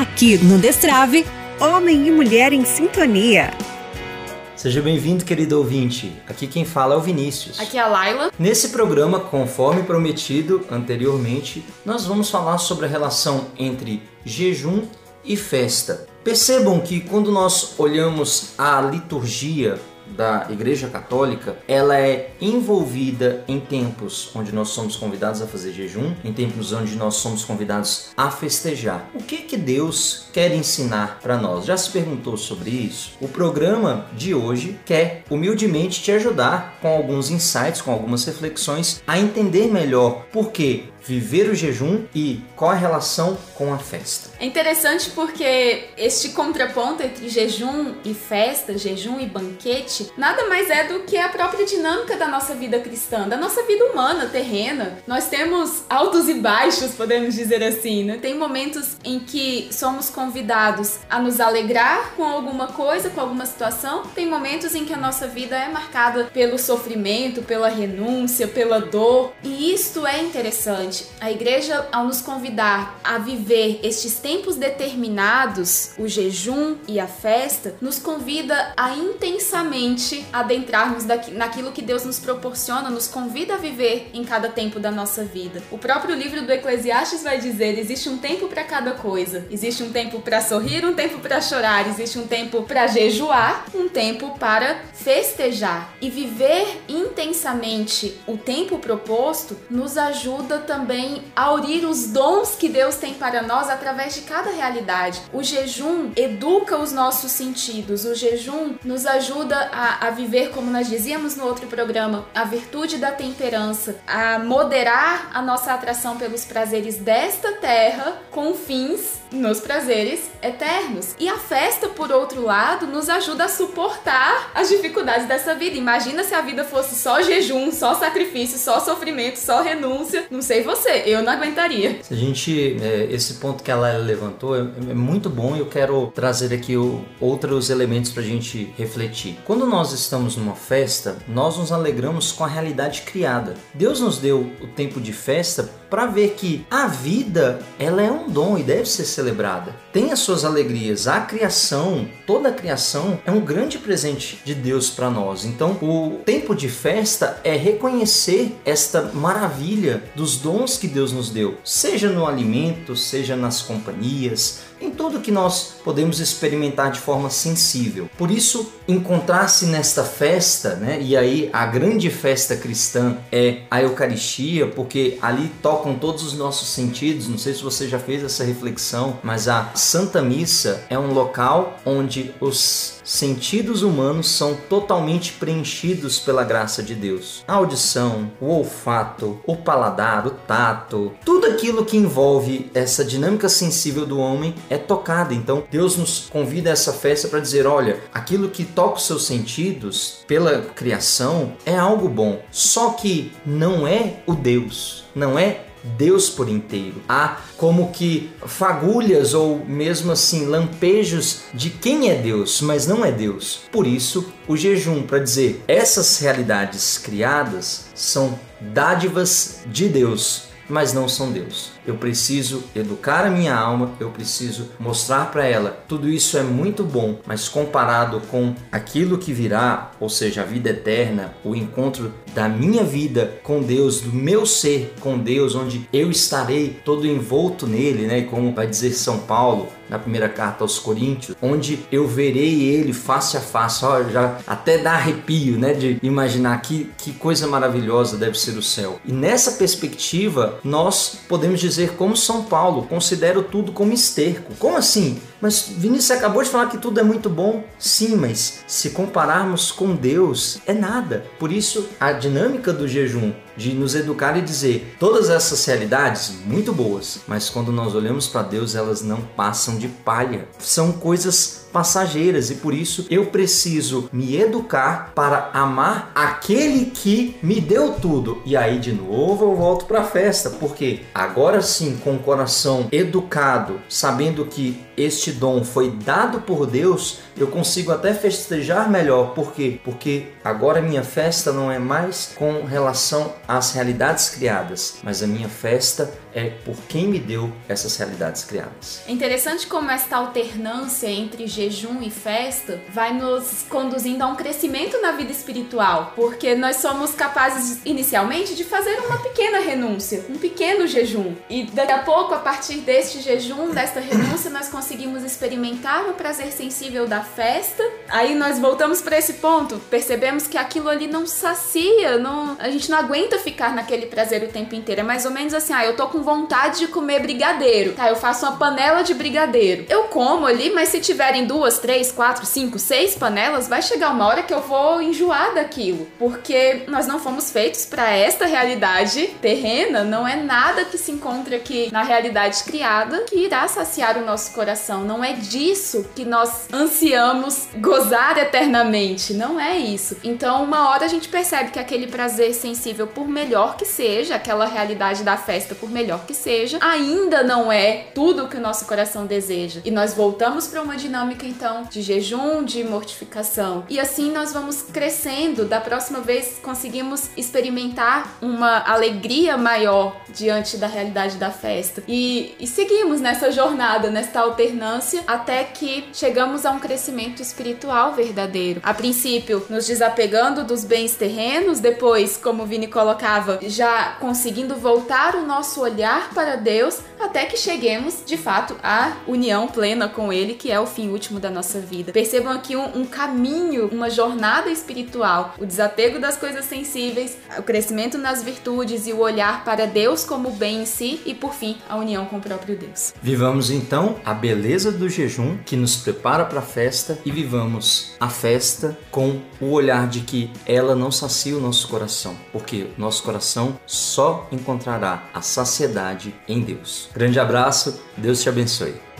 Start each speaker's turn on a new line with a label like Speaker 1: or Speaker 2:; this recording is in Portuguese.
Speaker 1: Aqui no Destrave,
Speaker 2: Homem e Mulher em Sintonia.
Speaker 3: Seja bem-vindo, querido ouvinte. Aqui quem fala é o Vinícius.
Speaker 4: Aqui é a Laila.
Speaker 3: Nesse programa, conforme prometido anteriormente, nós vamos falar sobre a relação entre jejum e festa. Percebam que quando nós olhamos a liturgia da Igreja Católica, ela é envolvida em tempos onde nós somos convidados a fazer jejum, em tempos onde nós somos convidados a festejar. O que que Deus quer ensinar para nós? Já se perguntou sobre isso? O programa de hoje quer humildemente te ajudar com alguns insights, com algumas reflexões a entender melhor por que viver o jejum e qual a relação com a festa.
Speaker 4: É interessante porque este contraponto entre jejum e festa, jejum e banquete, nada mais é do que a própria dinâmica da nossa vida cristã, da nossa vida humana, terrena. Nós temos altos e baixos, podemos dizer assim, né? Tem momentos em que somos convidados a nos alegrar com alguma coisa, com alguma situação. Tem momentos em que a nossa vida é marcada pelo sofrimento, pela renúncia, pela dor. E isto é interessante a igreja, ao nos convidar a viver estes tempos determinados, o jejum e a festa, nos convida a intensamente adentrarmos naquilo que Deus nos proporciona, nos convida a viver em cada tempo da nossa vida. O próprio livro do Eclesiastes vai dizer: existe um tempo para cada coisa. Existe um tempo para sorrir, um tempo para chorar, existe um tempo para jejuar, um tempo para festejar. E viver intensamente o tempo proposto nos ajuda também também aurir os dons que Deus tem para nós através de cada realidade. O jejum educa os nossos sentidos, o jejum nos ajuda a, a viver, como nós dizíamos no outro programa, a virtude da temperança, a moderar a nossa atração pelos prazeres desta terra com fins nos prazeres eternos. E a festa, por outro lado, nos ajuda a suportar as dificuldades dessa vida. Imagina se a vida fosse só jejum, só sacrifício, só sofrimento, só renúncia. Não sei você, eu não aguentaria.
Speaker 3: A gente, é, esse ponto que ela levantou é, é muito bom e eu quero trazer aqui outros elementos para a gente refletir. Quando nós estamos numa festa, nós nos alegramos com a realidade criada. Deus nos deu o tempo de festa para ver que a vida ela é um dom e deve ser celebrada. Tem as suas alegrias. A criação, toda a criação é um grande presente de Deus para nós. Então, o tempo de festa é reconhecer esta maravilha dos dons que Deus nos deu, seja no alimento, seja nas companhias, em tudo que nós podemos experimentar de forma sensível. Por isso, encontrar-se nesta festa, né? E aí a grande festa cristã é a Eucaristia, porque ali tocam todos os nossos sentidos. Não sei se você já fez essa reflexão, mas a Santa Missa é um local onde os sentidos humanos são totalmente preenchidos pela graça de Deus. A audição, o olfato, o paladar, o tato, tudo aquilo que envolve essa dinâmica sensível do homem é tocado. Então Deus nos convida a essa festa para dizer: olha, aquilo que toca os seus sentidos pela criação é algo bom, só que não é o Deus, não é Deus por inteiro. Há como que fagulhas ou mesmo assim lampejos de quem é Deus, mas não é Deus. Por isso, o jejum para dizer essas realidades criadas são dádivas de Deus, mas não são Deus eu preciso educar a minha alma, eu preciso mostrar para ela tudo isso é muito bom, mas comparado com aquilo que virá, ou seja, a vida eterna, o encontro da minha vida com Deus, do meu ser com Deus, onde eu estarei todo envolto nele, né? Como vai dizer São Paulo na primeira carta aos Coríntios, onde eu verei ele face a face, ó, já até dá arrepio, né, de imaginar que, que coisa maravilhosa deve ser o céu. E nessa perspectiva, nós podemos dizer dizer como São Paulo, considero tudo como esterco. Como assim? Mas Vinícius acabou de falar que tudo é muito bom. Sim, mas se compararmos com Deus, é nada. Por isso, a dinâmica do jejum de nos educar e dizer todas essas realidades muito boas, mas quando nós olhamos para Deus, elas não passam de palha. São coisas passageiras e por isso eu preciso me educar para amar aquele que me deu tudo. E aí de novo eu volto para a festa, porque agora sim, com o coração educado, sabendo que este dom foi dado por Deus, eu consigo até festejar melhor. Por quê? Porque agora minha festa não é mais com relação às realidades criadas, mas a minha festa é por quem me deu essas realidades criadas.
Speaker 4: É interessante como esta alternância entre jejum e festa vai nos conduzindo a um crescimento na vida espiritual, porque nós somos capazes inicialmente de fazer uma pequena renúncia, um pequeno jejum, e daqui a pouco, a partir deste jejum, desta renúncia, nós conseguimos experimentar o prazer sensível da festa. Aí nós voltamos para esse ponto, percebemos que aquilo ali não sacia, não, a gente não aguenta ficar naquele prazer o tempo inteiro. É mais ou menos assim, ah, eu tô com vontade de comer brigadeiro. Tá, eu faço uma panela de brigadeiro. Eu como ali, mas se tiverem duas, três, quatro, cinco, seis panelas, vai chegar uma hora que eu vou enjoar daquilo, porque nós não fomos feitos para esta realidade terrena, não é nada que se encontre aqui na realidade criada que irá saciar o nosso coração. Não é disso que nós ansiamos gozar eternamente, não é isso. Então, uma hora a gente percebe que aquele prazer sensível, por melhor que seja, aquela realidade da festa, por melhor que seja, ainda não é tudo o que o nosso coração deseja. E nós voltamos para uma dinâmica então de jejum, de mortificação. E assim nós vamos crescendo. Da próxima vez conseguimos experimentar uma alegria maior diante da realidade da festa. E, e seguimos nessa jornada, nesta alternância, até que chegamos a um crescimento espiritual verdadeiro. A princípio, nos desapegando dos bens terrenos, depois, como o Vini colocava, já conseguindo voltar o nosso olhar para Deus até que cheguemos, de fato, à união plena com Ele, que é o fim último da nossa vida. Percebam aqui um, um caminho, uma jornada espiritual, o desapego das coisas sensíveis, o crescimento nas virtudes e o olhar para Deus como bem em si e, por fim, a união com o próprio Deus.
Speaker 3: Vivamos então a beleza do jejum que nos prepara para a festa e vivamos a festa com o olhar de que ela não sacia o nosso coração, porque nosso coração só encontrará a saciedade em Deus. Grande abraço, Deus te abençoe.